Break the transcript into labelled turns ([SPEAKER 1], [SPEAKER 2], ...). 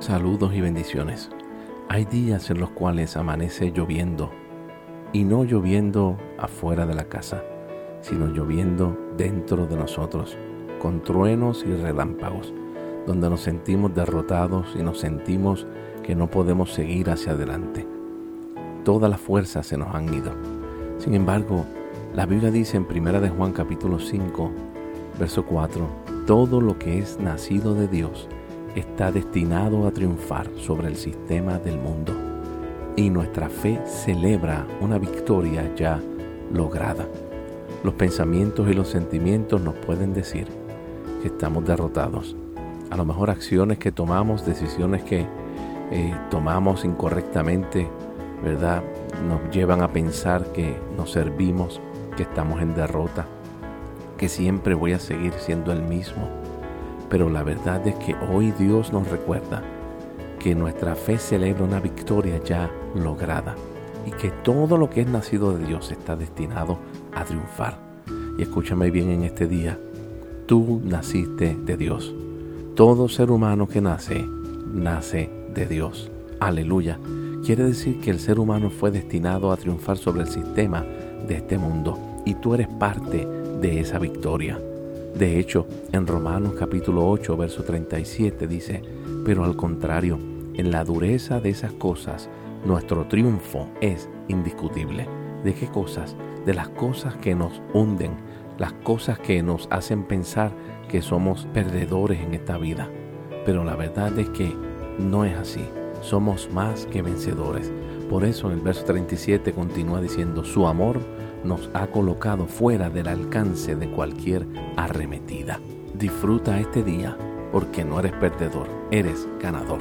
[SPEAKER 1] Saludos y bendiciones. Hay días en los cuales amanece lloviendo y no lloviendo afuera de la casa, sino lloviendo dentro de nosotros, con truenos y relámpagos, donde nos sentimos derrotados y nos sentimos que no podemos seguir hacia adelante. Todas las fuerzas se nos han ido. Sin embargo, la Biblia dice en 1 de Juan capítulo 5, verso 4, todo lo que es nacido de Dios está destinado a triunfar sobre el sistema del mundo y nuestra fe celebra una victoria ya lograda. Los pensamientos y los sentimientos nos pueden decir que estamos derrotados. A lo mejor acciones que tomamos, decisiones que eh, tomamos incorrectamente, ¿verdad? Nos llevan a pensar que nos servimos, que estamos en derrota, que siempre voy a seguir siendo el mismo pero la verdad es que hoy Dios nos recuerda que nuestra fe celebra una victoria ya lograda y que todo lo que es nacido de Dios está destinado a triunfar. Y escúchame bien en este día, tú naciste de Dios. Todo ser humano que nace, nace de Dios. Aleluya. Quiere decir que el ser humano fue destinado a triunfar sobre el sistema de este mundo y tú eres parte de esa victoria. De hecho, en Romanos capítulo 8, verso 37 dice, pero al contrario, en la dureza de esas cosas, nuestro triunfo es indiscutible. ¿De qué cosas? De las cosas que nos hunden, las cosas que nos hacen pensar que somos perdedores en esta vida. Pero la verdad es que no es así. Somos más que vencedores. Por eso en el verso 37 continúa diciendo, su amor nos ha colocado fuera del alcance de cualquier arremetida. Disfruta este día porque no eres perdedor, eres ganador.